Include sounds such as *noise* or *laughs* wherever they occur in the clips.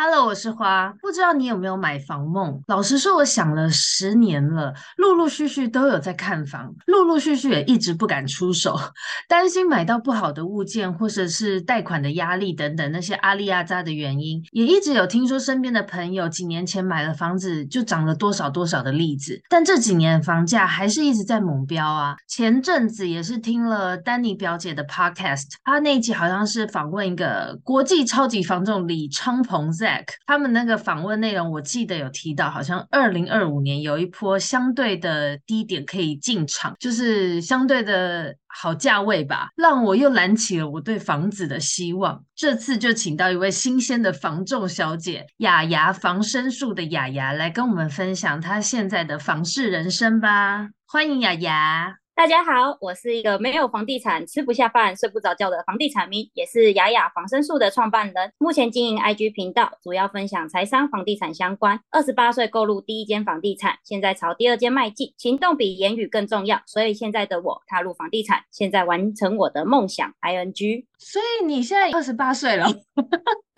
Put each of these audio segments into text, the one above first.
Hello，我是花。不知道你有没有买房梦？老实说，我想了十年了，陆陆续续都有在看房，陆陆续续也一直不敢出手，担心买到不好的物件，或者是贷款的压力等等那些阿里阿扎的原因，也一直有听说身边的朋友几年前买了房子就涨了多少多少的例子，但这几年房价还是一直在猛飙啊。前阵子也是听了丹尼表姐的 podcast，她那一集好像是访问一个国际超级房仲李昌鹏 Zack。他们那个访问内容，我记得有提到，好像二零二五年有一波相对的低点可以进场，就是相对的好价位吧，让我又燃起了我对房子的希望。这次就请到一位新鲜的房仲小姐，雅雅房声术的雅雅来跟我们分享她现在的房事人生吧。欢迎雅雅。大家好，我是一个没有房地产吃不下饭、睡不着觉的房地产迷，也是雅雅防身术的创办人。目前经营 IG 频道，主要分享财商、房地产相关。二十八岁购入第一间房地产，现在朝第二间迈进。行动比言语更重要，所以现在的我踏入房地产，现在完成我的梦想。ing。所以你现在二十八岁了？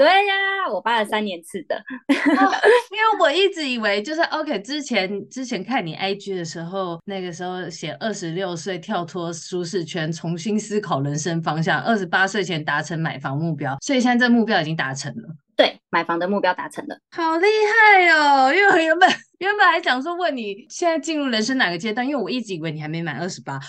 对呀，我八十三年次的。哦，*laughs* 因为我一直以为就是 OK，之前之前看你 IG 的时候，那个时候写二十六岁跳脱舒适圈，重新思考人生方向，二十八岁前达成买房目标，所以现在这目标已经达成了。对，买房的目标达成了，好厉害哦！因为我原本原本还想说问你现在进入人生哪个阶段，因为我一直以为你还没满二十八。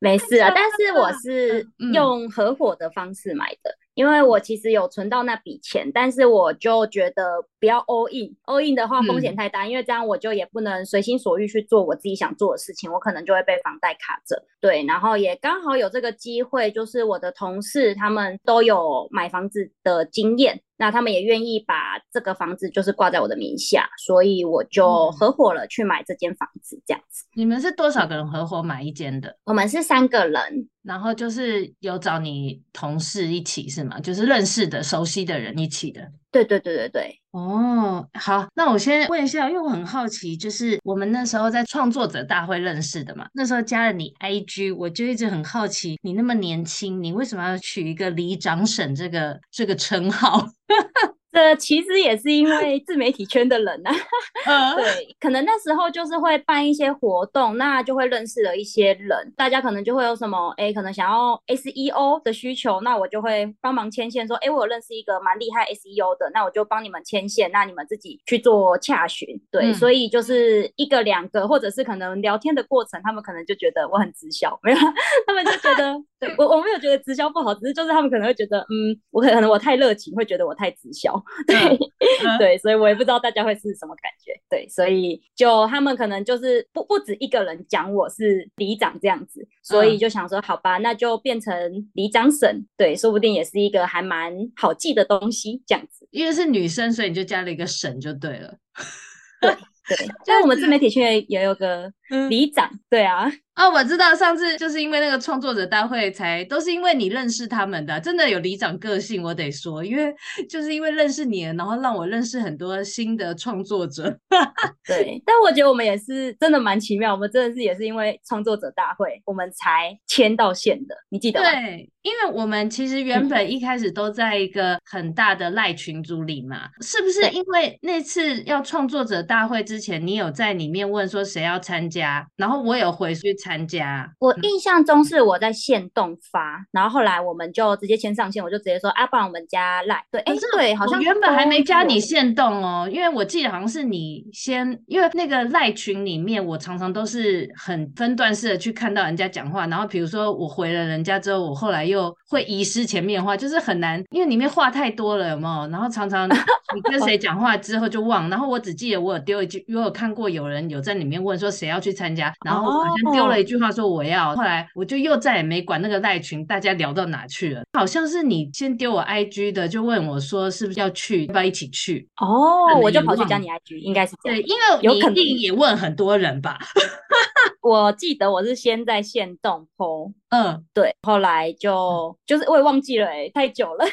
没事啊，*laughs* 但是我是用合伙的方式买的。嗯因为我其实有存到那笔钱，但是我就觉得不要 all in，all in 的话风险太大，嗯，因为这样我就也不能随心所欲去做我自己想做的事情，我可能就会被房贷卡着。对，然后也刚好有这个机会，就是我的同事他们都有买房子的经验，那他们也愿意把这个房子就是挂在我的名下，所以我就合伙了去买这间房子，这样子。你们是多少个人合伙买一间的？我们是三个人。然后就是有找你同事一起是吗？就是认识的、熟悉的人一起的。对对对对对。哦，好，那我先问一下，因为我很好奇，就是我们那时候在创作者大会认识的嘛，那时候加了你 IG，我就一直很好奇，你那么年轻，你为什么要取一个里长婶这个这个称号？这其实也是因为自媒体圈的人呐、啊，*laughs* 对，可能那时候就是会办一些活动，那就会认识了一些人，大家可能就会有什么，哎，可能想要 SEO 的需求，那我就会帮忙牵线，说，哎，我有认识一个蛮厉害 SEO 的，那我就帮你们牵线，那你们自己去做洽询，对，嗯、所以就是一个两个，或者是可能聊天的过程，他们可能就觉得我很直销，没有，他们就觉得，对我我没有觉得直销不好，只是就是他们可能会觉得，嗯，我可能我太热情，会觉得我太直销。对、嗯、*laughs* 对，所以我也不知道大家会是什么感觉。对，所以就他们可能就是不不止一个人讲我是里长这样子，所以就想说好吧，那就变成里长婶。对，说不定也是一个还蛮好记的东西这样子。因为是女生，所以你就加了一个婶就对了。对 *laughs* 对，所以我们自媒体圈也有个里长。对啊。哦，我知道，上次就是因为那个创作者大会才，都是因为你认识他们的，真的有里长个性，我得说，因为就是因为认识你，然后让我认识很多新的创作者。*laughs* 对，但我觉得我们也是真的蛮奇妙，我们真的是也是因为创作者大会，我们才签到线的，你记得吗？对，因为我们其实原本一开始都在一个很大的赖群组里嘛，嗯、是不是？因为那次要创作者大会之前，你有在里面问说谁要参加，然后我有回去参加，我印象中是我在限动发，然后后来我们就直接签上线，我就直接说啊，不然我们加赖。对，哎、欸，对，好像原本还没加你限动哦，因为我记得好像是你先，因为那个赖群里面，我常常都是很分段式的去看到人家讲话，然后比如说我回了人家之后，我后来又会遗失前面的话，就是很难，因为里面话太多了，有没有？然后常常 *laughs* 你跟谁讲话之后就忘，然后我只记得我有丢一句，因为我有看过有人有在里面问说谁要去参加，然后好像丢了。一句话说我要，后来我就又再也没管那个赖群，大家聊到哪去了？好像是你先丢我 IG 的，就问我说是不是要去，要不要一起去？哦，我就跑去加你 IG，应该是。对，因为你一定也问很多人吧。我记得我是先在线动 po，嗯，对，后来就就是我也忘记了、欸，哎，太久了。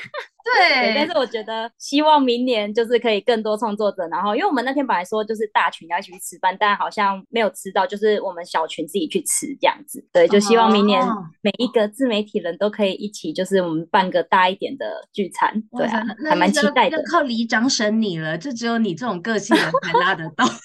对，但是我觉得希望明年就是可以更多创作者，然后因为我们那天本来说就是大群要一起去吃饭，但好像没有吃到，就是我们小群自己去吃这样子。对，就希望明年每一个自媒体人都可以一起，就是我们办个大一点的聚餐。对啊，还蛮期待的。靠李长审你了，就只有你这种个性人才拉得到。*laughs*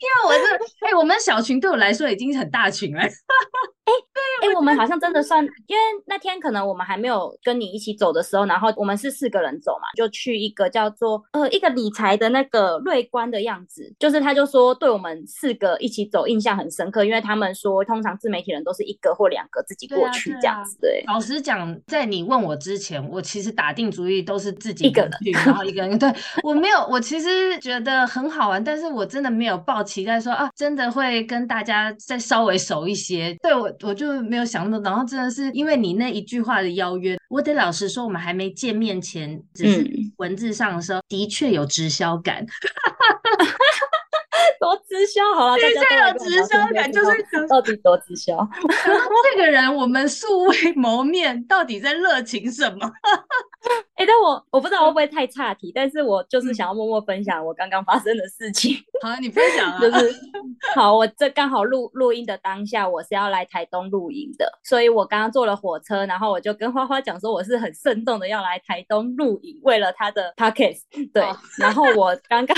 因为我是，哎、欸，我们小群对我来说已经很大群了。*laughs* 哎，对，哎，我们好像真的算，因为那天可能我们还没有跟你一起走的时候，然后我们是四个人走嘛，就去一个叫做呃一个理财的那个瑞观的样子，就是他就说对我们四个一起走印象很深刻，因为他们说通常自媒体人都是一个或两个自己过去这样子。对，老实讲，在你问我之前，我其实打定主意都是自己一个人去，然后一个人。对，我没有，我其实觉得很好玩，但是我真的没有抱期待说啊，真的会跟大家再稍微熟一些。对我。我就没有想那么多，然后真的是因为你那一句话的邀约，我得老实说，我们还没见面前，只是文字上的时候，嗯、的确有直销感。多直销好了，的确有直销感，就是到底多直销？这个人我们素未谋面，到底在热情什么？哎、欸，但我我不知道会不会太岔题，但是我就是想要默默分享我刚刚发生的事情。*laughs* 好，你分享啊。*laughs* 就是好，我这刚好录录音的当下，我是要来台东录音的，所以我刚刚坐了火车，然后我就跟花花讲说，我是很慎重的要来台东录影，为了他的 podcast。对，哦、*laughs* 然后我刚刚。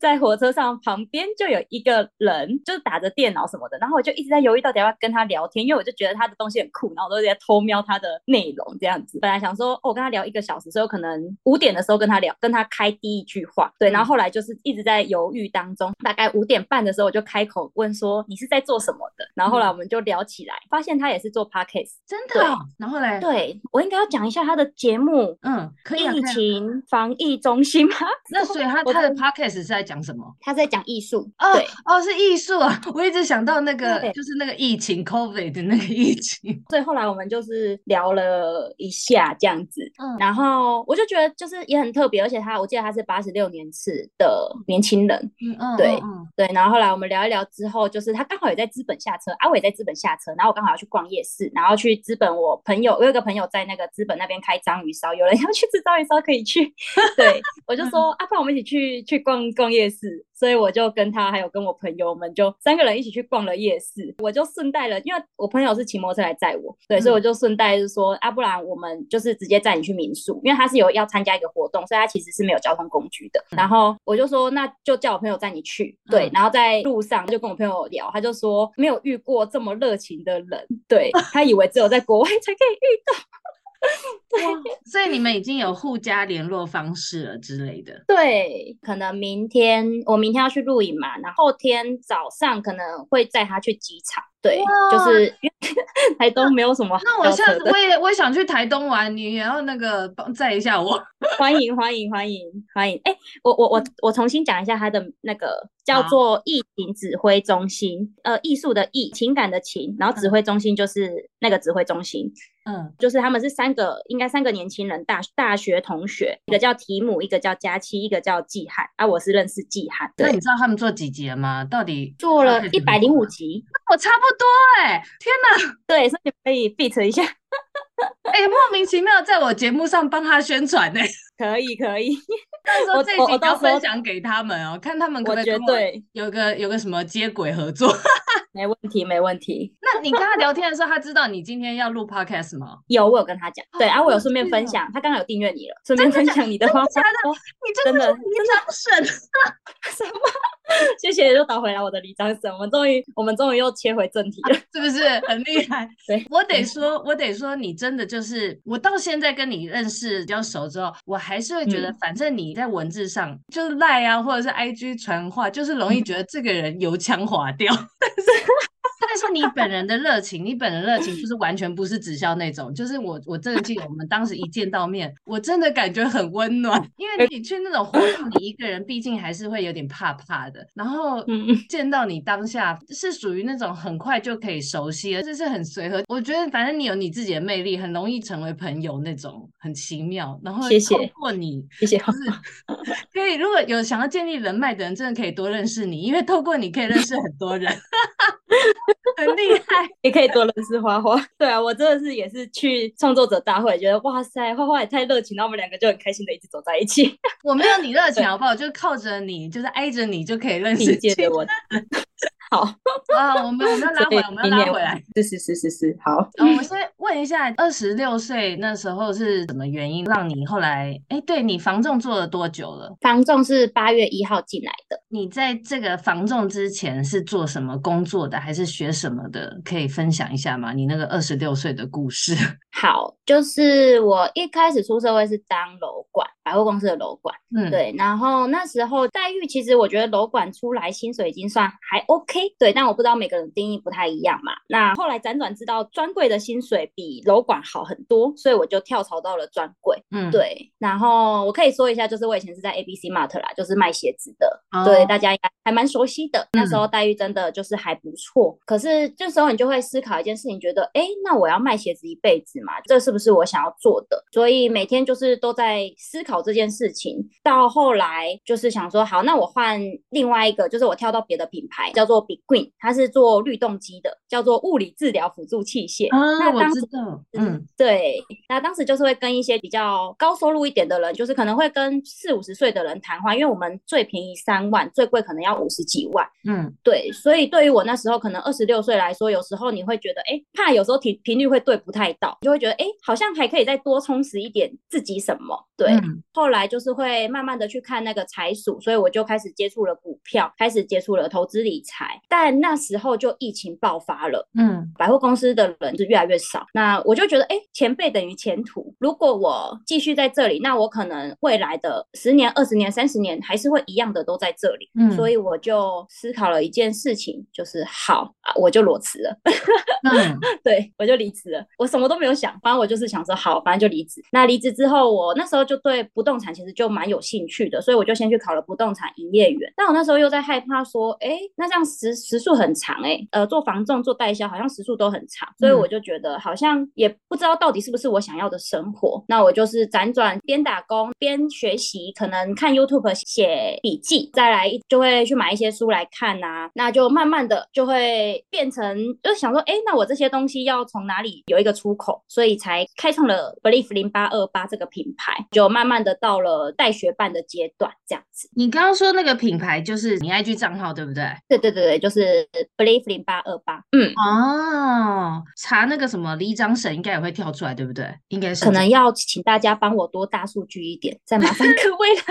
在火车上旁边就有一个人，就是打着电脑什么的，然后我就一直在犹豫到底要不要跟他聊天，因为我就觉得他的东西很酷，然后我都在偷瞄他的内容这样子。本来想说，哦，我跟他聊一个小时，所以我可能五点的时候跟他聊，跟他开第一句话，对，然后后来就是一直在犹豫当中，大概五点半的时候我就开口问说，你是在做什么的？然后后来我们就聊起来，发现他也是做 podcast，真的、哦。然后嘞，对，我应该要讲一下他的节目，嗯，可以、啊。疫情防疫中心吗？那所以他 *laughs* 他的 podcast 是在讲什么？他在讲艺术哦，哦，是艺术啊！*laughs* 我一直想到那个，就是那个疫情 COVID 的那个疫情。*laughs* 所以后来我们就是聊了一下这样子，嗯，然后我就觉得就是也很特别，而且他我记得他是八十六年次的年轻人，嗯嗯，对嗯对。然后后来我们聊一聊之后，就是他刚好也在资本下车，阿伟也在资本下车，然后我刚好要去逛夜市，然后去资本，我朋友我有个朋友在那个资本那边开章鱼烧，有人要去吃章鱼烧可以去，*laughs* 对我就说阿胖，我们一起去去逛逛夜市。所以我就跟他还有跟我朋友们就三个人一起去逛了夜市，我就顺带了，因为我朋友是骑摩托车来载我，对，嗯、所以我就顺带就说，啊，不然我们就是直接载你去民宿，因为他是有要参加一个活动，所以他其实是没有交通工具的。嗯、然后我就说，那就叫我朋友载你去，对，嗯、然后在路上就跟我朋友聊，他就说没有遇过这么热情的人，对，他以为只有在国外才可以遇到。*laughs* 对，所以你们已经有互加联络方式了之类的。对，可能明天我明天要去录影嘛，然后后天早上可能会载他去机场。对，就是因为台东没有什么。那我下次我也我也想去台东玩，你也要那个帮载一下我。*laughs* 欢迎欢迎欢迎欢迎！哎，我我我我重新讲一下他的那个叫做疫情指挥中心，呃，艺术的艺，情感的情，然后指挥中心就是那个指挥中心。嗯，就是他们是三个，应该三个年轻人，大大学同学，一个叫提姆，一个叫佳期，一个叫季汉。啊，我是认识季汉。那你知道他们做几集了吗？到底做了一百零五集？我差不多哎、欸，天哪！对，所以你可以 beat 一下。*laughs* 哎、欸，莫名其妙在我节目上帮他宣传呢、*laughs* 欸，可以可以。到时候这集要分享给他们哦、喔，看他们可不可以跟我有个有个什么接轨合作。*laughs* 没问题，没问题。那你跟他聊天的时候，他知道你今天要录 podcast 吗？有，我有跟他讲。对啊，我有顺便分享，他刚刚有订阅你了，顺便分享你的话。真的？你真的李长婶？什么？谢谢，又导回来我的李长婶。我们终于，我们终于又切回正题了，是不是很厉害？对，我得说，我得说，你真的就是，我到现在跟你认识比较熟之后，我还是会觉得，反正你在文字上就是赖啊，或者是 IG 传话，就是容易觉得这个人油腔滑调，但是。*laughs* 但是你本人的热情，你本人热情就是完全不是直销那种，就是我我真的记得我们当时一见到面，我真的感觉很温暖，因为你去那种活动，你一个人毕竟还是会有点怕怕的。然后见到你当下是属于那种很快就可以熟悉，而且是很随和。我觉得反正你有你自己的魅力，很容易成为朋友那种，很奇妙。然后透过你，谢谢，就是 *laughs* 可以如果有想要建立人脉的人，真的可以多认识你，因为透过你可以认识很多人。*laughs* 很厉害，*laughs* 也可以多认识花花。对啊，我真的是也是去创作者大会，觉得哇塞，花花也太热情，然后我们两个就很开心的一直走在一起。我没有你热情好不好？就靠着你，就是挨着你就可以认识。你接着我。好 *laughs* 啊，我们我们要拉回来，我们要拉回来。是是是是是，好。嗯，我先问一下，二十六岁那时候是什么原因让你后来？哎，对，你房仲做了多久了？房仲是八月一号进来的。你在这个房仲之前是做什么工作的，还是学什么的？可以分享一下吗？你那个二十六岁的故事。*laughs* 好，就是我一开始出社会是当楼管，百货公司的楼管。嗯，对。然后那时候待遇，其实我觉得楼管出来薪水已经算还 OK。对，但我不知道每个人定义不太一样嘛。那后来辗转知道专柜的薪水比楼管好很多，所以我就跳槽到了专柜。嗯，对。然后我可以说一下，就是我以前是在 ABC Mart 啦，就是卖鞋子的。哦、对，大家应该还蛮熟悉的。那时候待遇真的就是还不错。嗯、可是这时候你就会思考一件事情，觉得，哎，那我要卖鞋子一辈子嘛？这是不是我想要做的？所以每天就是都在思考这件事情。到后来就是想说，好，那我换另外一个，就是我跳到别的品牌，叫做。Big Green，它是做律动机的，叫做物理治疗辅助器械。啊，那当时我知道，嗯，对，那当时就是会跟一些比较高收入一点的人，就是可能会跟四五十岁的人谈话，因为我们最便宜三万，最贵可能要五十几万。嗯，对，所以对于我那时候可能二十六岁来说，有时候你会觉得，哎，怕有时候频频率会对不太到，就会觉得，哎，好像还可以再多充实一点自己什么。对，嗯、后来就是会慢慢的去看那个财数，所以我就开始接触了股票，开始接触了投资理财。但那时候就疫情爆发了，嗯，百货公司的人就越来越少。那我就觉得，哎，前辈等于前途。如果我继续在这里，那我可能未来的十年、二十年、三十年还是会一样的都在这里。嗯，所以我就思考了一件事情，就是好啊，我就裸辞了。嗯，*laughs* 对，我就离职了。我什么都没有想，反正我就是想说，好，反正就离职。那离职之后，我那时候就对不动产其实就蛮有兴趣的，所以我就先去考了不动产营业员。但我那时候又在害怕说，哎，那这样时时数很长，哎，呃，做房仲做代销好像时数都很长，所以我就觉得好像也不知道到底是不是我想要的生活。那我就是辗转边打工边学习，可能看 YouTube 写笔记，再来就会去买一些书来看啊。那就慢慢的就会变成，就想说，哎，那我这些东西要从哪里有一个出口，所以才开创了 Believe 零八二八这个品牌，就慢慢的到了带学办的阶段，这样子。你刚刚说那个品牌就是你 IG 账号对不对？对对对对，就是 Believe 零八二八。嗯哦，查那个什么李长审应该也会跳出来，对不对？应该是。可能要请大家帮我多大数据一点，再麻烦各 *laughs* 位了。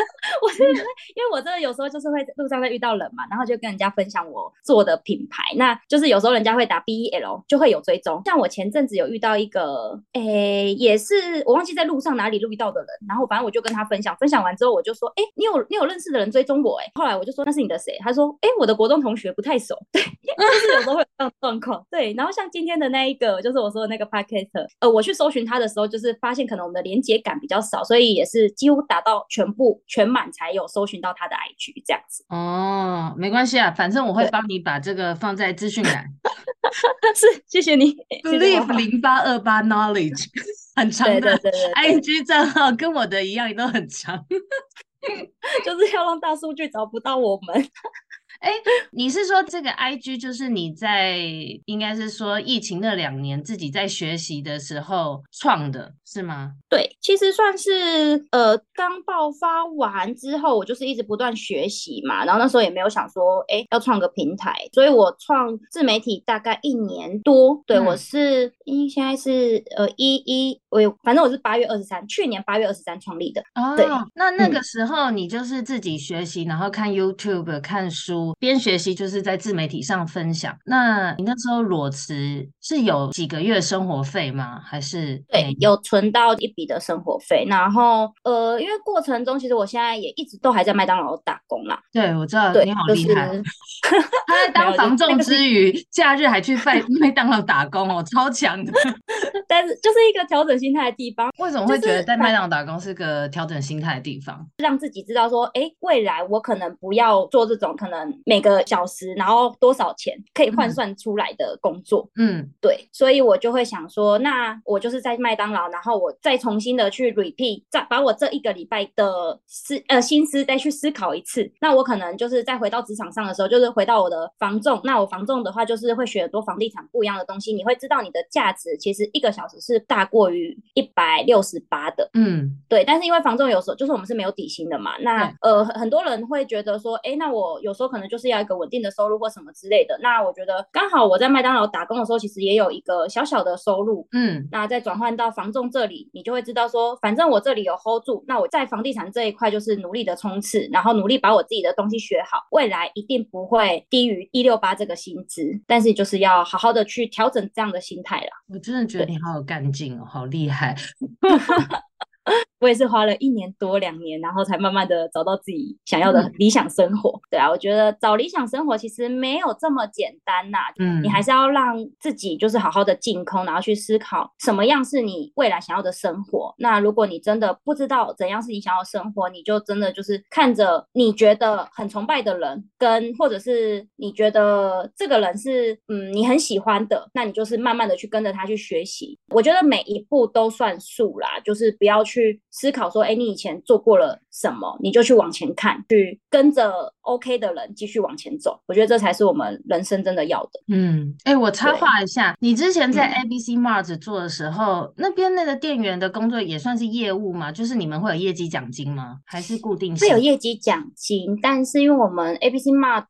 我是因为我真的有时候就是会路上会遇到人嘛，然后就跟人家分享我做的品牌，那就是有时候人家会打 BEL 就会有追踪。像我前阵子有遇到一个，诶、欸，也是我忘记在路上哪里遇到的人，然后反正我就跟他分享，分享完之后我就说，哎、欸，你有你有认识的人追踪我、欸，哎，后来我就说那是你的谁？他说，哎、欸，我的国中同学不太熟，*laughs* 对，*laughs* 就是有时候会有这种状况，对。然后像今天的那一个，就是我说的那个 podcast，呃，我去搜寻他的时候，就是发现可能我们的连接感比较少，所以也是几乎达到全部全满才有搜寻到他的 IG 这样子。哦，没关系啊，反正我会帮你把这个放在资讯栏。*laughs* 是，谢谢你。Believe 零八二八 knowledge 很长的 IG 账号，跟我的一样，都很长，*laughs* 就是要让大数据找不到我们。*laughs* 哎，你是说这个 IG 就是你在应该是说疫情那两年自己在学习的时候创的是吗？对，其实算是呃刚爆发完之后，我就是一直不断学习嘛，然后那时候也没有想说哎要创个平台，所以我创自媒体大概一年多。对，嗯、我是因现在是呃一一我反正我是八月二十三，去年八月二十三创立的。哦，对，那那个时候你就是自己学习，嗯、然后看 YouTube 看书。边学习就是在自媒体上分享。那你那时候裸辞是有几个月生活费吗？还是对，有存到一笔的生活费。然后呃，因为过程中其实我现在也一直都还在麦当劳打工啦。对，我知道你好厉害。就是、*laughs* 他在当房仲之余，假日还去麦 *laughs* 麦当劳打工哦，超强的。*laughs* 但是就是一个调整整心态的地方。为什么会觉得在麦当劳打工是个调整心态的地方？让自己知道说，哎、欸，未来我可能不要做这种可能每个小时然后多少钱可以换算出来的工作。嗯，对，所以我就会想说，那我就是在麦当劳，然后我再重新的去 repeat，再把我这一个礼拜的思呃心思再去思考一次。那我可能就是再回到职场上的时候，就是回到我的房仲。那我房仲的话，就是会学很多房地产不一样的东西。你会知道你的价值其实一个小时是大过于一百六十八的。嗯，对。但是因为房仲有时候就是我们是没有底薪的嘛，那呃很多人会觉得说，哎，那我有时候可能就是要一个稳定的收入或什么之类的。那我觉得刚好我在麦当劳打工的时候，其实也有一个小小的收入。嗯，那再转换到房仲这里，你就会知道说，反正我这里有 hold 住，那我在房地产这一块就是努力的冲刺，然后努力把我自己的东西学好，未来一定不会低于一六八这个薪资。但是就是要好好的去调整这样的心态啦。我真的觉得你好有干劲哦，好厉厉害。*laughs* 我也是花了一年多两年，然后才慢慢的找到自己想要的理想生活。嗯、对啊，我觉得找理想生活其实没有这么简单呐、啊。嗯，你还是要让自己就是好好的净空，然后去思考什么样是你未来想要的生活。那如果你真的不知道怎样是你想要的生活，你就真的就是看着你觉得很崇拜的人，跟或者是你觉得这个人是嗯你很喜欢的，那你就是慢慢的去跟着他去学习。我觉得每一步都算数啦，就是不要去。思考说，哎，你以前做过了什么，你就去往前看，去跟着 OK 的人继续往前走。我觉得这才是我们人生真的要的。嗯，哎，我插话一下，你之前在 ABC Mart 做的时候，嗯、那边那个店员的工作也算是业务吗？就是你们会有业绩奖金吗？还是固定？会有业绩奖金，但是因为我们 ABC Mart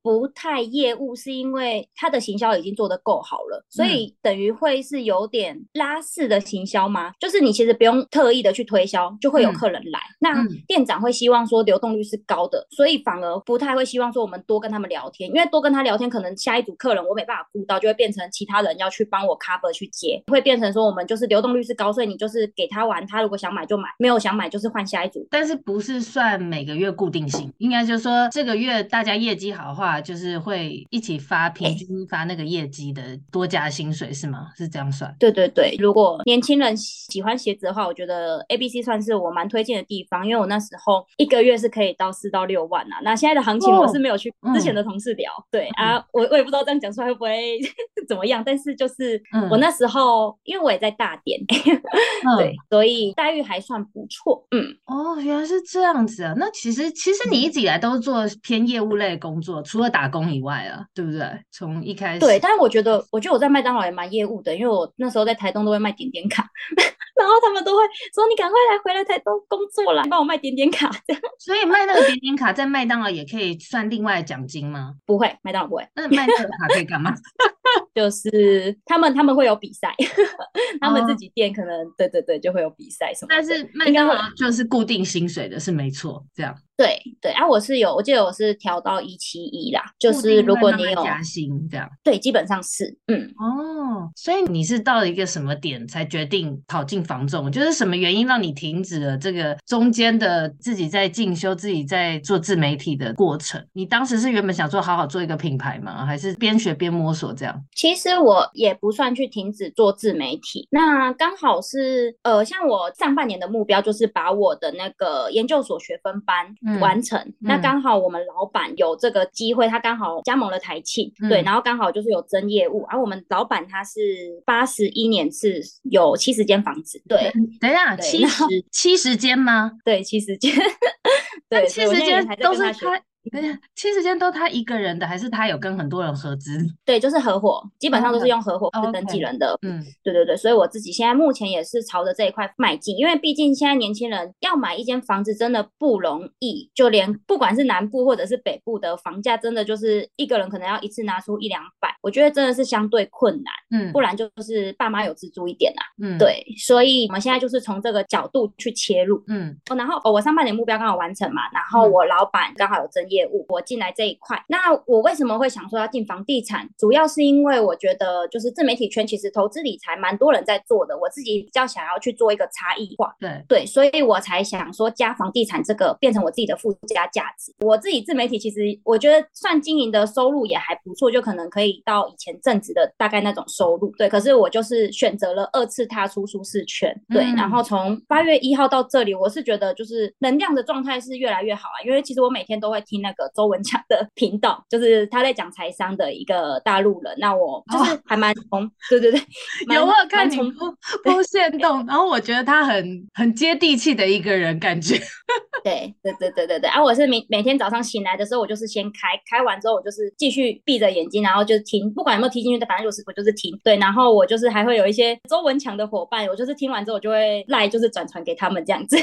不太业务，是因为它的行销已经做得够好了，所以等于会是有点拉式的行销吗？就是你其实不用特意的去。推销就会有客人来，嗯、那店长会希望说流动率是高的，所以反而不太会希望说我们多跟他们聊天，因为多跟他聊天，可能下一组客人我没办法顾到，就会变成其他人要去帮我 cover 去接，会变成说我们就是流动率是高，所以你就是给他玩，他如果想买就买，没有想买就是换下一组。但是不是算每个月固定性，应该就是说这个月大家业绩好的话，就是会一起发平均发那个业绩的多加薪水是吗？是这样算？对对对，如果年轻人喜欢鞋子的话，我觉得 ABC 算是我蛮推荐的地方，因为我那时候一个月是可以到四到六万呐、啊。那现在的行情我是没有去之前的同事聊，哦、对、嗯、啊，我我也不知道这样讲出来会不会 *laughs* 怎么样，但是就是我那时候、嗯、因为我也在大点，*laughs* 对，所以待遇还算不错。嗯，哦，原来是这样子啊。那其实其实你一直以来都是做偏业务类工作，除了打工以外啊，对不对？从一开始对，但是我觉得我觉得我在麦当劳也蛮业务的，因为我那时候在台东都会卖点点卡。*laughs* 然后他们都会说：“你赶快来回来台东工作啦，帮我卖点点卡。”这样，所以卖那个点点卡在麦当劳也可以算另外的奖金吗？不会，麦当劳不会。那卖这个卡可以干嘛？*laughs* 就是他们他们会有比赛，*laughs* 他们自己店可能、哦、对对对就会有比赛什么。但是麦当劳就是固定薪水的，是没错，这样。对对啊，我是有，我记得我是调到一七一啦，就是如果你有加薪这样，对，基本上是，嗯，哦，所以你是到了一个什么点才决定跑进房仲？就是什么原因让你停止了这个中间的自己在进修、自己在做自媒体的过程？你当时是原本想说好好做一个品牌吗？还是边学边摸索这样？其实我也不算去停止做自媒体，那刚好是呃，像我上半年的目标就是把我的那个研究所学分班。完成，嗯、那刚好我们老板有这个机会，他刚好加盟了台庆，嗯、对，然后刚好就是有增业务，而、啊、我们老板他是八十一年是有七十间房子，对，等一下，七十七十间吗？对，七十间，*laughs* 对，七十间都是他。对呀，七十间都他一个人的，还是他有跟很多人合资？*laughs* 对，就是合伙，基本上都是用合伙是登记人的。Oh, okay. 嗯，对对对，所以我自己现在目前也是朝着这一块迈进，因为毕竟现在年轻人要买一间房子真的不容易，就连不管是南部或者是北部的房价，真的就是一个人可能要一次拿出一两百，我觉得真的是相对困难。嗯，不然就是爸妈有资助一点啊。嗯，对，所以我们现在就是从这个角度去切入。嗯，哦，然后哦，我上半年目标刚好完成嘛，然后我老板刚好有增业。业务，我进来这一块。那我为什么会想说要进房地产？主要是因为我觉得就是自媒体圈其实投资理财蛮多人在做的，我自己比较想要去做一个差异化。对对，所以我才想说加房地产这个变成我自己的附加价值。我自己自媒体其实我觉得算经营的收入也还不错，就可能可以到以前正职的大概那种收入。对，可是我就是选择了二次踏出舒适圈。对，嗯、然后从八月一号到这里，我是觉得就是能量的状态是越来越好啊。因为其实我每天都会听那个周文强的 *laughs* 频道，就是他在讲财商的一个大陆人。那我就是还蛮从、哦，对对对，*laughs* 有我有看你不不限动，然后我觉得他很很接地气的一个人，感觉。*laughs* 对对对对对对，啊，我是每每天早上醒来的时候，我就是先开，开完之后我就是继续闭着眼睛，然后就听，不管有没有听进去的，反正就是我就是听。对，然后我就是还会有一些周文强的伙伴，我就是听完之后我就会赖，就是转传给他们这样子。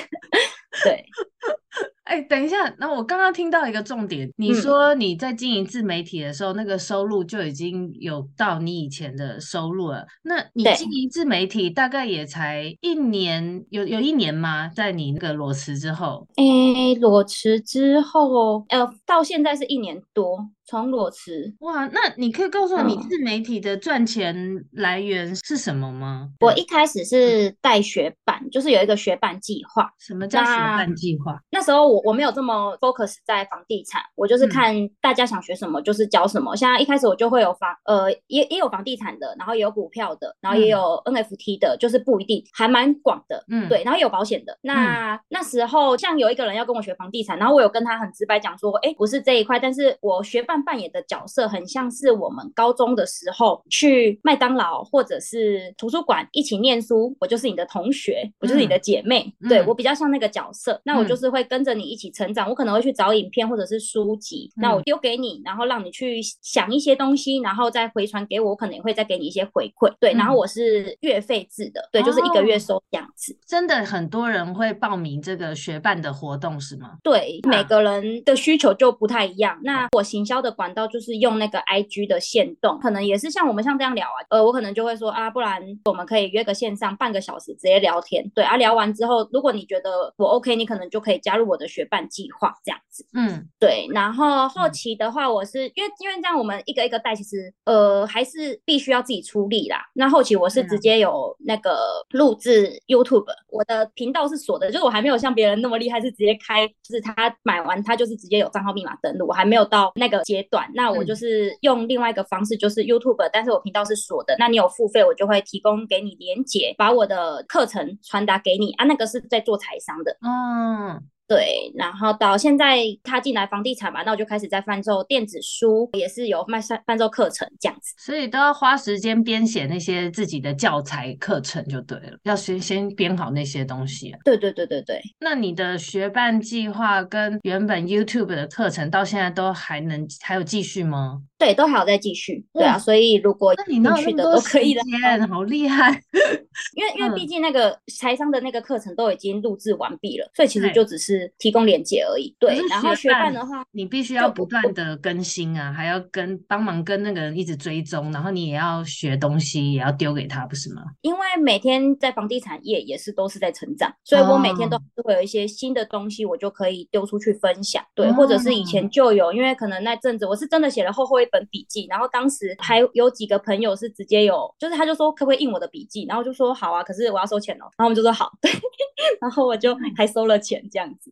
对。*laughs* 哎，等一下，那我刚刚听到一个重点，你说你在经营自媒体的时候，嗯、那个收入就已经有到你以前的收入了。那你经营自媒体大概也才一年，有有一年吗？在你那个裸辞之后？哎，裸辞之后，呃，到现在是一年多。从裸辞哇，那你可以告诉我你自媒体的赚钱来源是什么吗？我一开始是带学伴，就是有一个学伴计划。什么叫学伴计划？那时候我我没有这么 focus 在房地产，我就是看大家想学什么就是教什么。现在一开始我就会有房，呃，也也有房地产的，然后也有股票的，然后也有 NFT 的，就是不一定，还蛮广的。嗯，对，然后也有保险的。那那时候像有一个人要跟我学房地产，然后我有跟他很直白讲说，哎，不是这一块，但是我学伴。扮演的角色很像是我们高中的时候去麦当劳或者是图书馆一起念书，我就是你的同学，我就是你的姐妹，嗯、对、嗯、我比较像那个角色。那我就是会跟着你一起成长，嗯、我可能会去找影片或者是书籍，那我丢给你，然后让你去想一些东西，然后再回传给我，我可能也会再给你一些回馈。对，然后我是月费制的，对，就是一个月收这样子。哦、真的很多人会报名这个学办的活动是吗？对，每个人的需求就不太一样。那我行销的管道就是用那个 IG 的线动，可能也是像我们像这样聊啊，呃，我可能就会说啊，不然我们可以约个线上半个小时直接聊天，对啊，聊完之后，如果你觉得我 OK，你可能就可以加入我的学伴计划这样子，嗯，对，然后后期的话，我是因为因为这样我们一个一个带，其实呃还是必须要自己出力啦。那后期我是直接有那个录制 YouTube，我的频道是锁的，就是我还没有像别人那么厉害，是直接开，就是他买完他就是直接有账号密码登录，我还没有到那个阶段。那我就是用另外一个方式，就是 YouTube，但是我频道是锁的。那你有付费，我就会提供给你连接，把我的课程传达给你啊。那个是在做财商的，嗯。对，然后到现在他进来房地产嘛，那我就开始在贩售电子书，也是有卖贩贩售课程这样子，所以都要花时间编写那些自己的教材课程就对了，要先先编好那些东西啊。对对对对对。那你的学伴计划跟原本 YouTube 的课程到现在都还能还有继续吗？对，都还有在继续。对啊，所以如果进去的都可以的，好厉害。因为因 *laughs* 为毕竟那个财商的那个课程都已经录制完毕了，所以其实就只是。提供连接而已，对。然后学伴的话，你必须要不断的更新啊，还要跟帮忙跟那个人一直追踪，然后你也要学东西，也要丢给他，不是吗？因为每天在房地产业也是都是在成长，所以我每天都会有一些新的东西，我就可以丢出去分享，对。或者是以前就有，因为可能那阵子我是真的写了厚厚一本笔记，然后当时还有几个朋友是直接有，就是他就说可不可以印我的笔记，然后就说好啊，可是我要收钱哦，然后我们就说好，对。*laughs* 然后我就还收了钱这样子。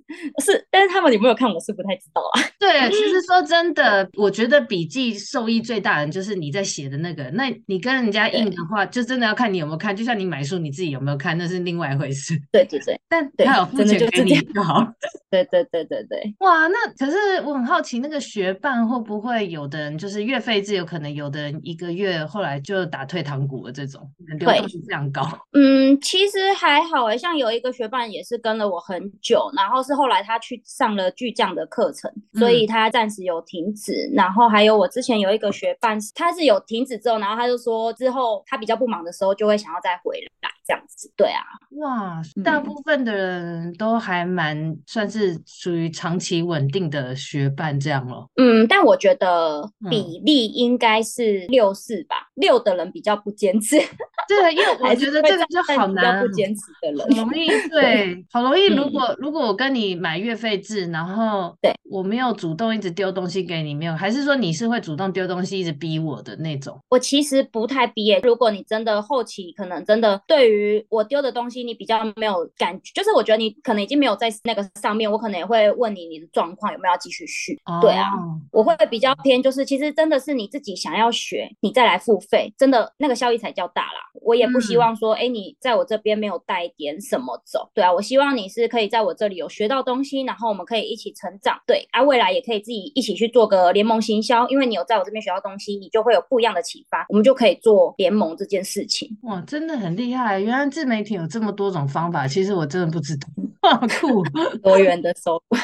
是，但是他们有没有看，我是不太知道啊。*laughs* 对，其实说真的，我觉得笔记受益最大的就是你在写的那个。那你跟人家印的话，就真的要看你有没有看。就像你买书，你自己有没有看，那是另外一回事。对对对，但他有付钱给你就好。*laughs* 对对对对对。哇，那可是我很好奇，那个学伴会不会有的人就是月费制，有可能有的人一个月后来就打退堂鼓了这种，流动性非常高。嗯，其实还好诶，像有一个学伴也是跟了我很久，然后是后来他。他去上了巨匠的课程，所以他暂时有停止。嗯。然后还有我之前有一个学伴，他是有停止之后，然后他就说之后他比较不忙的时候就会想要再回来这样子。对啊，哇，大部分的人都还蛮算是属于长期稳定的学伴这样咯。嗯，但我觉得比例应该是六四吧，六的人比较不坚持。*laughs* 对，因为 *laughs* 我觉得这个就好难，不坚持的人，容易对，好容易。如果、嗯、如果我跟你买月费制，然后对我没有主动一直丢东西给你，没有，还是说你是会主动丢东西一直逼我的那种？我其实不太逼耶。如果你真的后期可能真的对于我丢的东西你比较没有感觉，就是我觉得你可能已经没有在那个上面，我可能也会问你你的状况有没有要继续续。哦、对啊，我会比较偏，就是其实真的是你自己想要学，你再来付费，真的那个效益才叫大啦。我也不希望说，哎、嗯，你在我这边没有带点什么走。对啊，我希望你是可以在我这里有学到东西，然后我们可以一起成长。对啊，未来也可以自己一起去做个联盟行销，因为你有在我这边学到东西，你就会有不一样的启发，我们就可以做联盟这件事情。哇，真的很厉害！原来自媒体有这么多种方法，其实我真的不知道。哇，酷，*laughs* 多元的收入。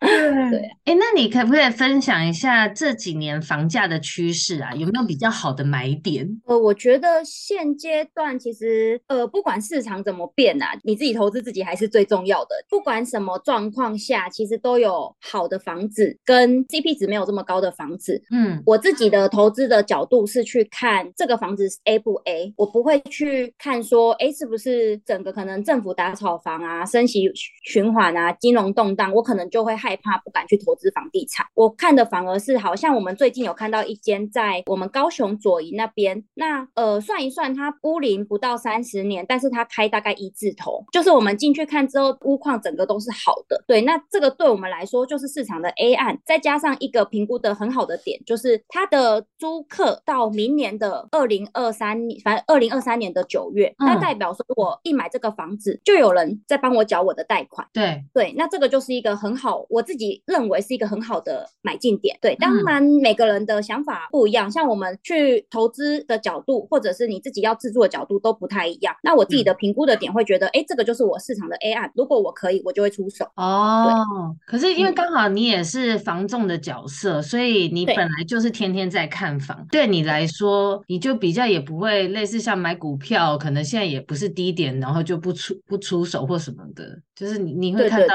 对，*laughs* 哎，那你可不可以分享一下这几年房价的趋势啊？有没有比较好的买点？呃，我觉得现阶段其实，呃，不管市场怎么变啊，你自己投资自己还是最重要的。不管什么状况下，其实都有好的房子跟 CP 值没有这么高的房子。嗯，我自己的投资的角度是去看这个房子 A 不 A，我不会去看说，哎，是不是整个可能政府打炒房啊，升息循环啊，金融动荡，我可能就会害怕，不敢去投资房地产。我看的反而是，好像我们最近有看到一间在我们高雄左营那边，那呃算一算，它屋龄不到三十年，但是它开大概一字头，就是我们进去看之后，屋况整个都是好的。对，那这个对我们来说就是市场的 A 案，再加上一个评估的很好的点，就是它的租客到明年的二零二三年，反正二零二三年的九月，那代表说我一买这个房子，就有人在帮我缴我的贷款。对对，那这个就是一个很好，我自己认为是一个很好的买进点。对，当然每个人的想法不一样，像我们去投资的角度，或者是你自己要自住的角度都不太一样。那我自己的评估的点会觉得，哎、嗯，这个就是我市场的 A 案，如果我可以，我就会出手。哦，对可是因为刚好你也是房仲的角色，嗯、所以你本来就是天天在看房，对，对你来说，你就比较也不会类似像买股票，可能现在也不是低点，然后就不出不出手或什么的，就是你你会看到。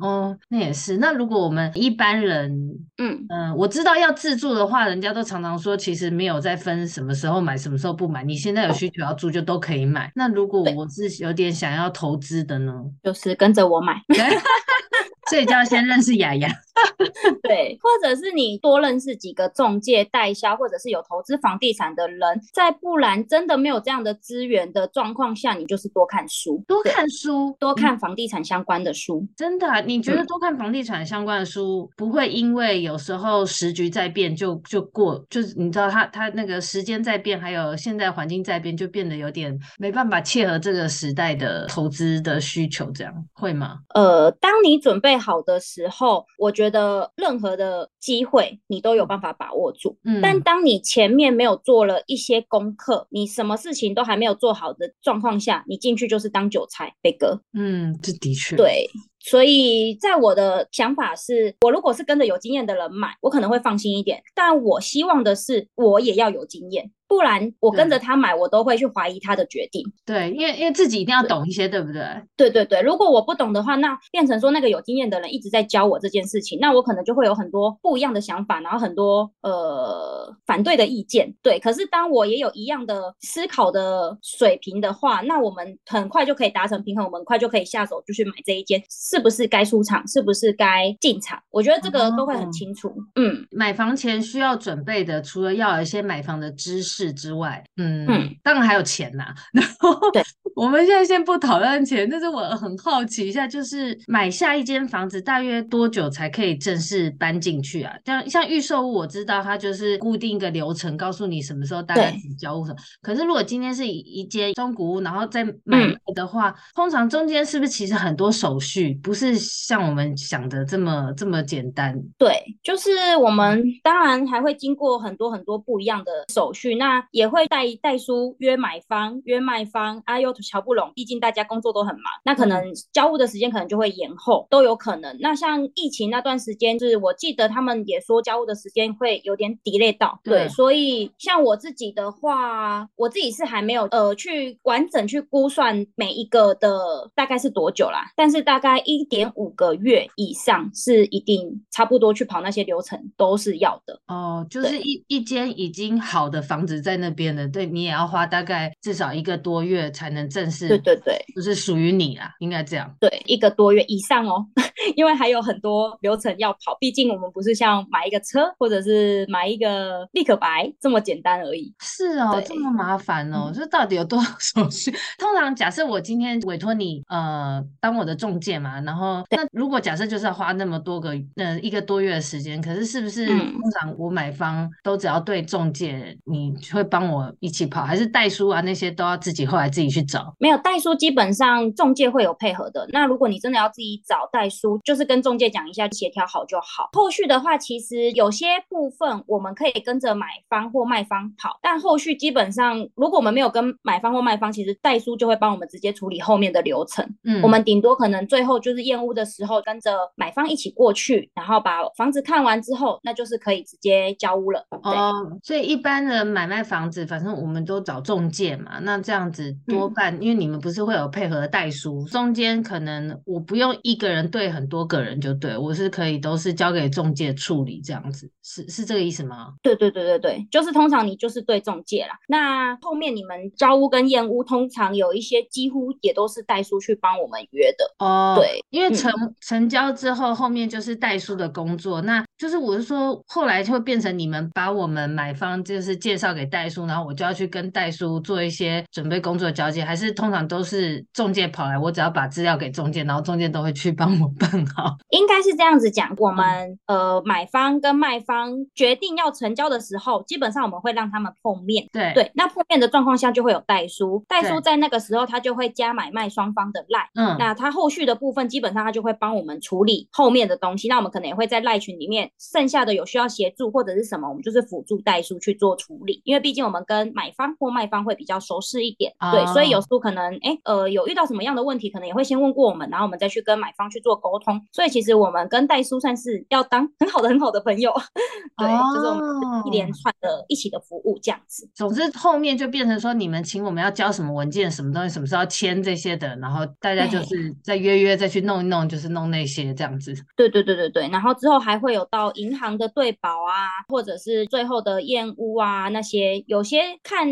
哦，那也是。那如果我们一般人，嗯嗯、呃，我知道要自住的话，人家都常常说，其实没有在分什么时候买，什么时候不买。你现在有需求要住，就都可以买。那如果我是有点想要投资的呢？就是跟着我买。*laughs* 所以就要先认识雅雅，*laughs* 对，或者是你多认识几个中介代销，或者是有投资房地产的人，再不然真的没有这样的资源的状况下，你就是多看书，多看书，多看房地产相关的书。真的啊，你觉得多看房地产相关的书，不会因为有时候时局在变就就过，就是你知道他他那个时间在变，还有现在环境在变，就变得有点没办法切合这个时代的投资的需求，这样会吗？呃，当你准备好的时候，我觉得任何的机会你都有办法把握住。嗯，但当你前面没有做了一些功课，你什么事情都还没有做好的状况下，你进去就是当韭菜被割。嗯，这的确对。所以在我的想法是，我如果是跟着有经验的人买，我可能会放心一点。但我希望的是，我也要有经验。不然我跟着他买，我都会去怀疑他的决定。对，因为因为自己一定要懂一些，对，对不对？对对对，如果我不懂的话，那变成说那个有经验的人一直在教我这件事情，那我可能就会有很多不一样的想法，然后很多呃反对的意见。对，可是当我也有一样的思考的水平的话，那我们很快就可以达成平衡，我们很快就可以下手就去买这一间，是不是该出场，是不是该进场？我觉得这个都会很清楚。哦、嗯，买房前需要准备的，除了要有一些买房的知识。之外，嗯，嗯，当然还有钱呐、啊。*laughs* 然后，对，我们现在先不讨论钱，但是我很好奇一下，就是买下一间房子大约多久才可以正式搬进去啊？像像预售屋，我知道它就是固定一个流程，告诉你什么时候大概交屋什么。可是如果今天是一间中古屋，然后再买卖的话，嗯、通常中间是不是其实很多手续，不是像我们想的这么这么简单？对，就是我们当然还会经过很多很多不一样的手续。那那也会带带书约买方约卖方，啊又瞧不拢，毕竟大家工作都很忙，那可能交物的时间可能就会延后，都有可能。那像疫情那段时间，就是我记得他们也说交物的时间会有点 delay 到，对，对，所以像我自己的话，我自己是还没有呃去完整去估算每一个的大概是多久啦，但是大概一点五个月以上是一定差不多去跑那些流程都是要的。哦，就是一一间已经好的房子。子在那边的，对你也要花大概至少一个多月才能正式，对对对，就是属于你啦，应该这样。对，一个多月以上哦，*laughs* 因为还有很多流程要跑，毕竟我们不是像买一个车或者是买一个立可白这么简单而已。是哦，这么麻烦哦，这到底有多少手续？*laughs* 通常假设我今天委托你呃当我的中介嘛，然后那如果假设就是要花那么多个呃一个多月的时间，可是是不是通常我买方都只要对中介，你会帮我一起跑，还是代书啊那些都要自己后来自己去找？没有代书，基本上中介会有配合的。那如果你真的要自己找代书，就是跟中介讲一下，协调好就好。后续的话，其实有些部分我们可以跟着买方或卖方跑，但后续基本上如果我们没有跟买方或卖方，其实代书就会帮我们直接处理后面的流程。嗯，我们顶多可能最后就是验屋的时候跟着买方一起过去，然后把房子看完之后，那就是可以直接交屋了。哦，所以一般的买卖房子，反正我们都找中介嘛。那这样子多半，嗯、因为你们不是会有配合的代书，中间可能我不用一个人对很多个人就对，我是可以都是交给中介处理这样子，是是这个意思吗？对对对对对，就是通常你就是对中介啦。那后面你们交屋跟验屋，通常有一些几乎也都是代书去帮我们约的。哦，对，因为成、嗯、成交之后，后面就是代书的工作，那就是我是说，后来就会变成你们把我们买方就是介绍给代书，然后我就要去跟代书做一些准备工作交接，还是通常都是中介跑来，我只要把资料给中介，然后中介都会去帮我办好。应该是这样子讲，我们呃买方跟卖方决定要成交的时候，基本上我们会让他们碰面。对对，那碰面的状况下就会有代书，代书在那个时候他就会加买卖双方的赖。嗯，那他后续的部分基本上他就会帮我们处理后面的东西，那我们可能也会在赖群里面剩下的有需要协助或者是什么，我们就是辅助代书去做处理，因为毕竟我们跟买方或卖方会比较熟识一点。对，所以有时候可能哎呃有遇到什么样的问题，可能也会先问过我们，然后我们再去跟买方去做沟通。所以其实我们跟代书算是要当很好的很好的朋友。*laughs* 对，就是我们一连串的一起的服务这样子。总之后面就变成说，你们请我们要交什么文件、什么东西、什么时候要签这些的，然后大家就是再约约再去弄一弄，就是弄那些这样子。对对对对对，然后之后还会有到银行的对保啊，或者是最后的验屋啊那些，有些看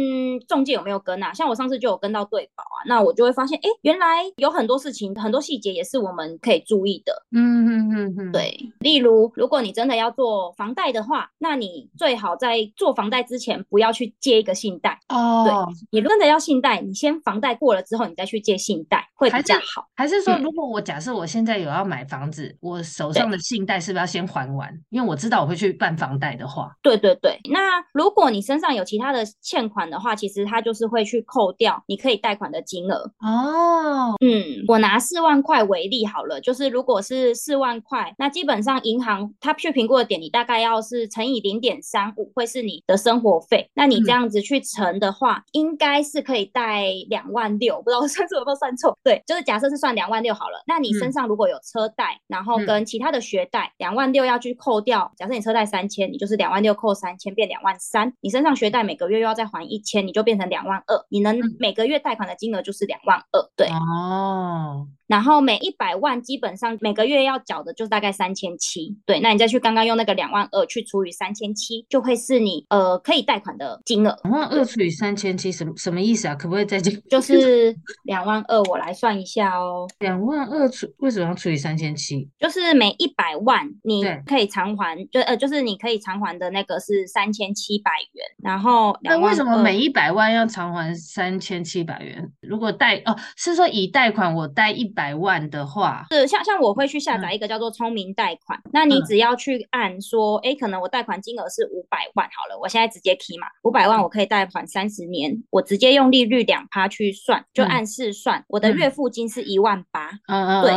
中介有没有跟啊，像我上次就有跟到对保啊，那我就会发现，哎，原来有很多事情，很多细节也是我们可以注意的。嗯嗯嗯嗯，对，例如如果你真的要做房贷的话，那你最好在做房贷之前不要去借一个信贷哦。对，你真的要信贷，你先房贷过了之后，你再去借信贷会比较好。还是，还是说，如果我假设我现在有要买房子，嗯、我手上的信贷是不是要先还完？因为我知道我会去办房贷的话，对对对。那如果你身上有其他的欠款的话，其实他就是会去扣掉你可以贷款的金额哦。嗯，我拿四万块为例好了，就是如果是四万块，那基本上银行它去评估的点，你大概要是乘以零点三五，会是你的生活费。那你这样子去乘的话，嗯、应该是可以贷两万六，不知道我 *laughs* 算错有没有算错？对，就是假设是算两万六好了。那你身上如果有车贷，嗯、然后跟其他的学贷，两万六要去扣掉。假设你车贷三千，你就是两万六扣三千，变两万三。你身上学贷每个月又要再还一千，你就变成两万二。你能每个月贷款的金额就是两万二。对哦。然后每一百万基本上每个月要缴的就是大概三千七，对，那你再去刚刚用那个两万二去除以三千七，就会是你呃可以贷款的金额。两万二除以三千七什么什么意思啊？可不可以再讲？就是两万二，我来算一下哦。两万二除为什么要除以三千七？就是每一百万你可以偿还，就呃就是你可以偿还的那个是三千七百元，然后那为什么每一百万要偿还三千七百元？如果贷哦是说以贷款我贷一百。百万的话，是像像我会去下载一个叫做聪明贷款，嗯、那你只要去按说，哎、嗯，可能我贷款金额是五百万好了，我现在直接提嘛，五百万我可以贷款三十年，嗯、我直接用利率两趴去算，就按四算，嗯、我的月付金是一万八，嗯嗯，对，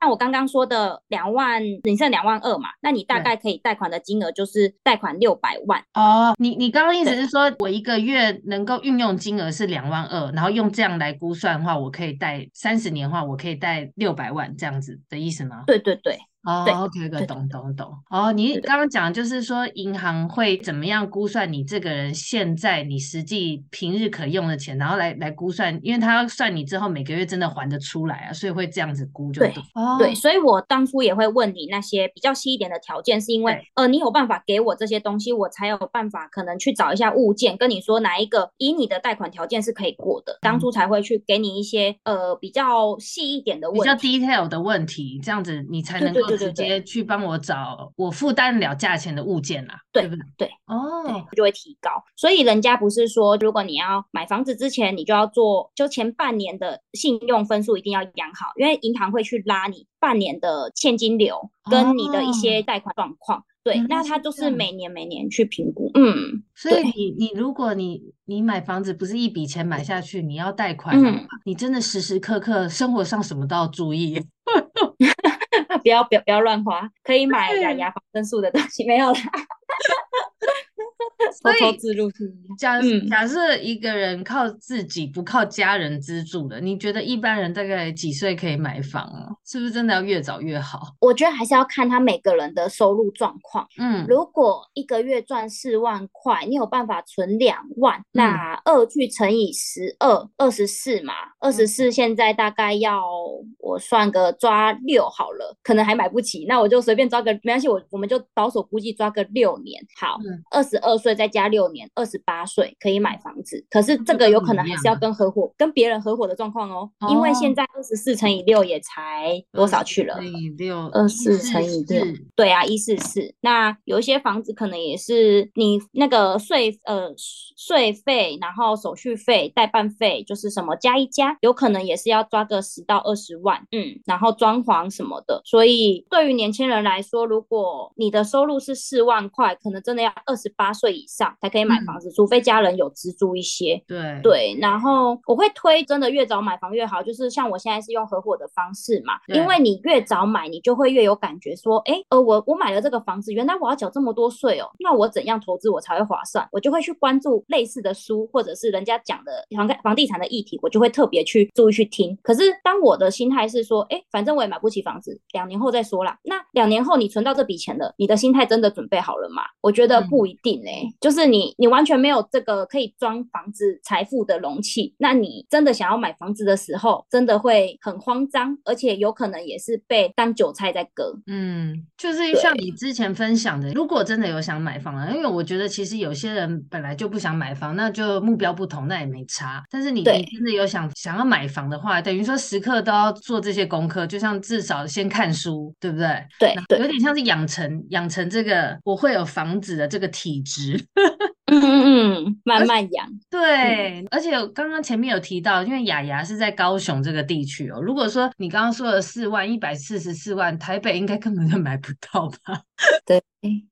那我刚刚说的两万，你剩两万二嘛，那你大概可以贷款的金额就是贷款六百万。哦。你你刚刚意思是说我一个月能够运用金额是两万二，然后用这样来估算的话，我可以贷三十年的话，我可以。贷六百万这样子的意思吗？对对对。哦，OK，个懂懂懂。哦，你刚刚讲就是说银行会怎么样估算你这个人现在你实际平日可用的钱，然后来来估算，因为他要算你之后每个月真的还得出来啊，所以会这样子估就对。对，哦，对，所以我当初也会问你那些比较细一点的条件，是因为呃，你有办法给我这些东西，我才有办法可能去找一下物件，跟你说哪一个以你的贷款条件是可以过的，当初才会去给你一些呃比较细一点的问题，比较 detail 的问题，这样子你才能够直接去帮我找我负担了价钱的物件啦，对，对不对？对，哦，就会提高。所以人家不是说，如果你要买房子之前，你就要做，就前半年的信用分数一定要养好，因为银行会去拉你半年的现金流跟你的一些贷款状况。哦对，那他就是每年每年去评估，嗯，所以你你如果你你买房子不是一笔钱买下去，你要贷款，嗯，你真的时时刻刻生活上什么都要注意，*laughs* 不要不要不要乱花，可以买雅雅防身术的东西没有啦。*laughs* *laughs* 所以，假假设一个人靠自己不靠家人资助的，你觉得一般人大概几岁可以买房啊？是不是真的要越早越好？我觉得还是要看他每个人的收入状况。嗯，如果一个月赚四万块，你有办法存两万，那二去乘以十二，二十四嘛，二十四现在大概要我算个抓六好了，可能还买不起，那我就随便抓个，没关系，我我们就保守估计抓个六年，好，二十二岁。再加六年，二十八岁可以买房子。可是这个有可能还是要跟合伙、跟别人合伙的状况哦。因为现在二十四乘以六也才多少去了？六二四乘以六，对啊，一四四。那有一些房子可能也是你那个税呃税费，然后手续费、代办费，就是什么加一加，有可能也是要抓个十到二十万。嗯，然后装潢什么的。所以对于年轻人来说，如果你的收入是四万块，可能真的要二十八岁以以上才可以买房子，嗯、除非家人有资助一些。对对，然后我会推，真的越早买房越好。就是像我现在是用合伙的方式嘛，因为你越早买，你就会越有感觉，说，哎，呃，我我买了这个房子，原来我要缴这么多税哦，那我怎样投资我才会划算？我就会去关注类似的书，或者是人家讲的房房地产的议题，我就会特别去注意去听。可是当我的心态是说，哎，反正我也买不起房子，两年后再说啦。那两年后你存到这笔钱了，你的心态真的准备好了吗？我觉得不一定就是你，你完全没有这个可以装房子财富的容器，那你真的想要买房子的时候，真的会很慌张，而且有可能也是被当韭菜在割。嗯，就是像你之前分享的，如果真的有想买房的，因为我觉得其实有些人本来就不想买房，那就目标不同，那也没差。但是你你真的有想想要买房的话，等于说时刻都要做这些功课，就像至少先看书，对不对？对，对，有点像是养成养成这个我会有房子的这个体质。值哈哈嗯嗯嗯，慢慢养。对，嗯、而且刚刚前面有提到，因为雅雅是在高雄这个地区哦。如果说你刚刚说的四万一百四十四万，台北应该根本就买不到吧？*laughs* 对。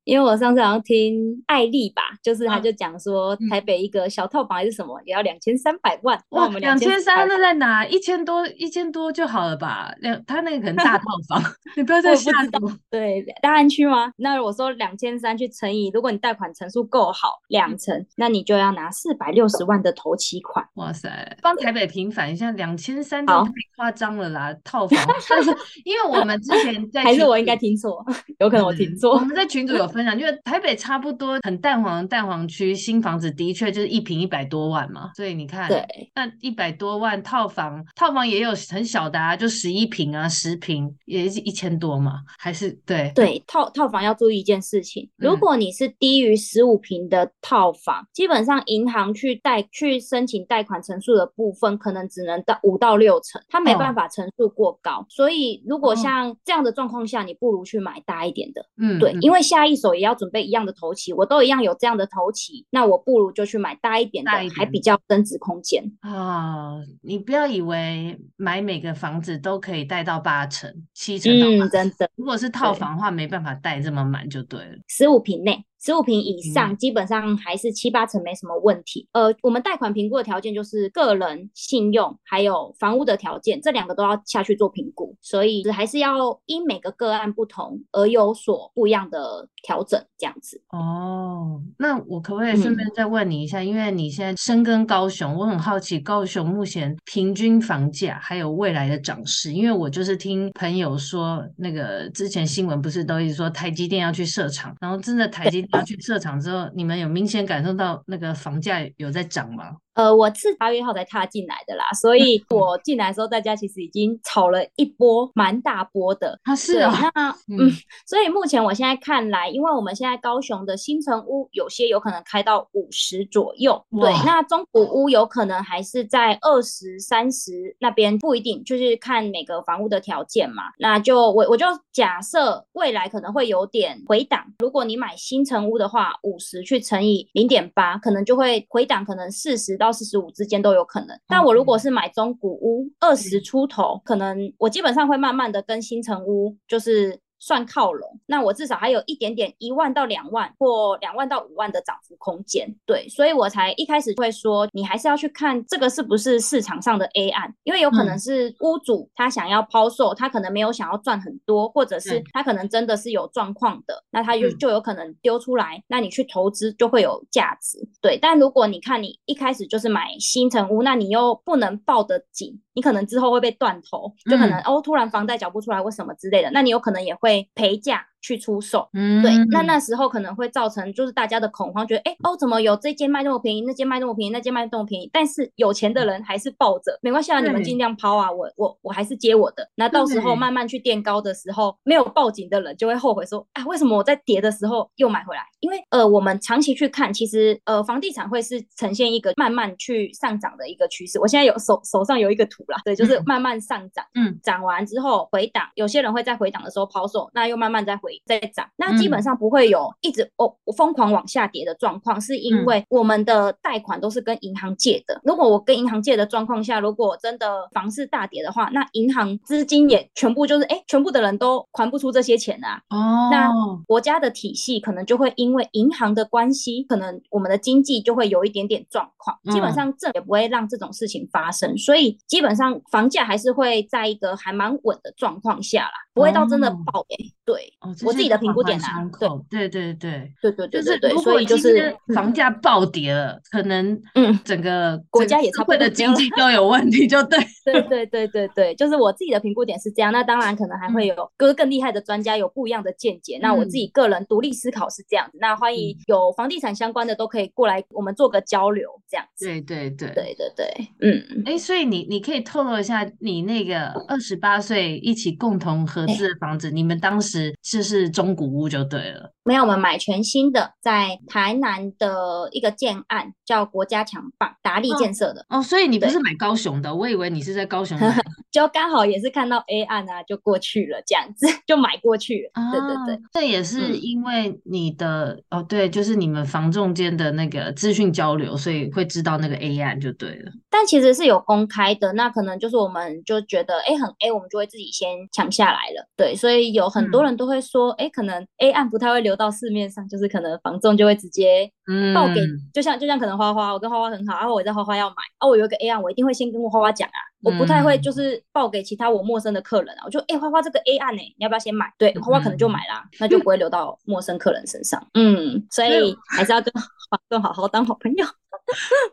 因为我上次好像听艾丽吧，就是她就讲说台北一个小套房还是什么，也要两千三百万。哇，两千三那在哪？一千多，一千多就好了吧？两他那个可能大 *laughs* 套房，你不要再吓我。对，大安区吗？那我说两千三去乘以，如果你贷款成数够好，两成，那你就要拿四百六十万的头期款。哇塞，帮台北平反一下，两千三就太夸张了啦，套房。*laughs* 但是因为我们之前在，*laughs* 还是我应该听错，有可能我听错。我们在群。有分享，因为台北差不多很蛋黄的蛋黄区，新房子的确就是一平一百多万嘛，所以你看，对，那一百多万套房，套房也有很小的啊，就十一平啊，十平也是一千多嘛，还是对对，套套房要注意一件事情，如果你是低于十五平的套房，嗯、基本上银行去贷去申请贷款成数的部分，可能只能到五到六成，它没办法成数过高，哦、所以如果像这样的状况下，你不如去买大一点的，嗯，对，因为下一手也要准备一样的头期，我都一样有这样的头期，那我不如就去买大一点的，还比较增值空间啊、哦！你不要以为买每个房子都可以贷到八成、七成到八成，嗯，真的。如果是套房的话，没办法贷这么满就对了。十五平内。十五平以上，基本上还是七八成没什么问题。呃，我们贷款评估的条件就是个人信用还有房屋的条件，这两个都要下去做评估，所以还是要因每个个案不同而有所不一样的调整，这样子。哦，那我可不可以顺便再问你一下，嗯、因为你现在深耕高雄，我很好奇高雄目前平均房价还有未来的涨势，因为我就是听朋友说，那个之前新闻不是都一直说台积电要去设厂，然后真的台积电要去设厂之后，你们有明显感受到那个房价有在涨吗？呃，我是八月号才踏进来的啦，所以我进来的时候，大家其实已经炒了一波蛮大波的。啊，是啊。那嗯，嗯，所以目前我现在看来，因为我们现在高雄的新城屋有些有可能开到五十左右，对，那中古屋有可能还是在二十三十那边，不一定，就是看每个房屋的条件嘛。那就我我就假设未来可能会有点回档，如果你买新城屋的话，五十去乘以零点八，可能就会回档，可能四十。到四十五之间都有可能，但我如果是买中古屋，二十出头，可能我基本上会慢慢的跟新城屋就是。算靠拢，那我至少还有一点点一万到两万或两万到五万的涨幅空间，对，所以我才一开始会说，你还是要去看这个是不是市场上的 A 案，因为有可能是屋主他想要抛售，他可能没有想要赚很多，或者是他可能真的是有状况的，那他就就有可能丢出来，那你去投资就会有价值，对。但如果你看你一开始就是买新城屋，那你又不能抱得紧。你可能之后会被断头，就可能、嗯、哦，突然房贷缴不出来或什么之类的，那你有可能也会陪陪嫁。去出售，嗯，对，那那时候可能会造成就是大家的恐慌，觉得哎哦，怎么有这间卖那么便宜，那间卖那么便宜，那间卖那么便宜，但是有钱的人还是抱着，没关系啊，你们尽量抛啊，我我我还是接我的。那到时候慢慢去垫高的时候，没有报警的人就会后悔说，啊，为什么我在跌的时候又买回来？因为呃，我们长期去看，其实呃，房地产会是呈现一个慢慢去上涨的一个趋势。我现在有手手上有一个图啦，对，就是慢慢上涨，嗯，涨完之后回档，有些人会在回档的时候抛售，那又慢慢再回。在涨，那基本上不会有一直哦疯狂往下跌的状况，是因为我们的贷款都是跟银行借的。如果我跟银行借的状况下，如果真的房市大跌的话，那银行资金也全部就是哎，全部的人都还不出这些钱啊。哦，那国家的体系可能就会因为银行的关系，可能我们的经济就会有一点点状况。基本上这也不会让这种事情发生，所以基本上房价还是会在一个还蛮稳的状况下啦。不会到真的爆诶，对，我自己的评估点啊，对。对对对。对对对对对，所以就是房价暴跌了，可能嗯，整个国家也差不多的经济都有问题，就对，*laughs* 对对对对对，就是我自己的评估点是这样，那当然可能还会有更更厉害的专家有不一样的见解，那我自己个人独立思考是这样子，那欢迎有房地产相关的都可以过来，我们做个交流这样子，对对对。对对对，嗯，哎，所以你你可以透露一下你那个二十八岁一起共同合。合资的房子，你们当时就是中古屋就对了。没有，我们买全新的，在台南的一个建案叫国家强棒达利建设的哦。哦，所以你不是买高雄的，我以为你是在高雄买，*laughs* 就刚好也是看到 A 案啊，就过去了，这样子就买过去了。啊、对对对，这也是因为你的、嗯、哦，对，就是你们房仲间的那个资讯交流，所以会知道那个 A 案就对了。但其实是有公开的，那可能就是我们就觉得哎很 A，我们就会自己先抢下来了。对，所以有很多人都会说，哎、嗯，可能 A 案不太会流到市面上，就是可能房仲就会直接报给，嗯、就像就像可能花花，我跟花花很好，然后我在花花要买，啊，我有一个 A 案，我一定会先跟我花花讲啊，我不太会就是报给其他我陌生的客人啊，我就哎花花这个 A 案呢，你要不要先买？对，花花可能就买啦，那就不会流到陌生客人身上。嗯，所以还是要跟 *laughs* 房仲好好当好朋友。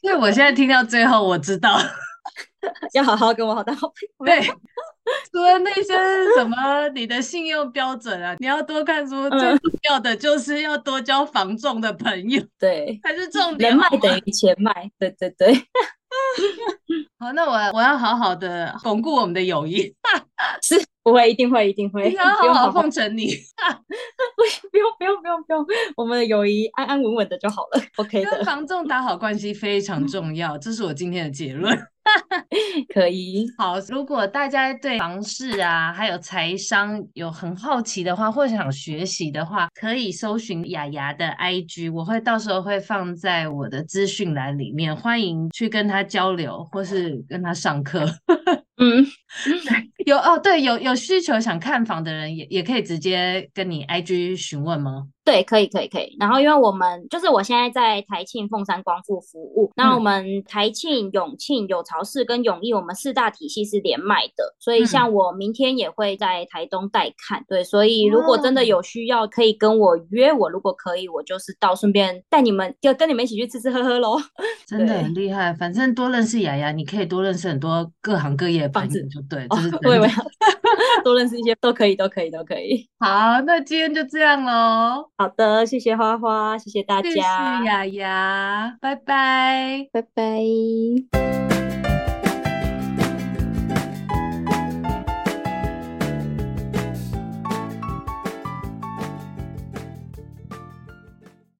因为我现在听到最后，我知道 *laughs* 要好好跟我好当好朋友。*laughs* 对。除了那些什么你的信用标准啊，*laughs* 你要多看书，最重要的就是要多交房重的朋友，对，还是重点。人脉等于钱脉，对对对。好，那我我要好好的巩固我们的友谊，是不会，一定会，一定会，要好好奉承你。不用不用不用不用，我们的友谊安安稳稳的就好了，OK 的。跟房仲打好关系非常重要，这是我今天的结论。*laughs* 可以，好。如果大家对房市啊，还有财商有很好奇的话，或者想学习的话，可以搜寻雅雅的 IG，我会到时候会放在我的资讯栏里面，欢迎去跟他交流，或是跟他上课。嗯，*laughs* 有哦，对，有有需求想看房的人也也可以直接跟你 IG 询问吗？对，可以，可以，可以。然后，因为我们就是我现在在台庆凤山光复服务，那我们台庆、永庆、有巢市跟永义，我们四大体系是连麦的，所以像我明天也会在台东带看。对，所以如果真的有需要，可以跟我约我。如果可以，我就是到顺便带你们，就跟你们一起去吃吃喝喝喽。真 *laughs* 的很厉害，反正多认识雅雅，你可以多认识很多各行各业的朋友，就对，就是对，*laughs* *laughs* 多认识一些都可以，都可以，都可以。*laughs* 好，那今天就这样喽。好的，谢谢花花，谢谢大家，谢谢雅雅，拜拜，拜拜。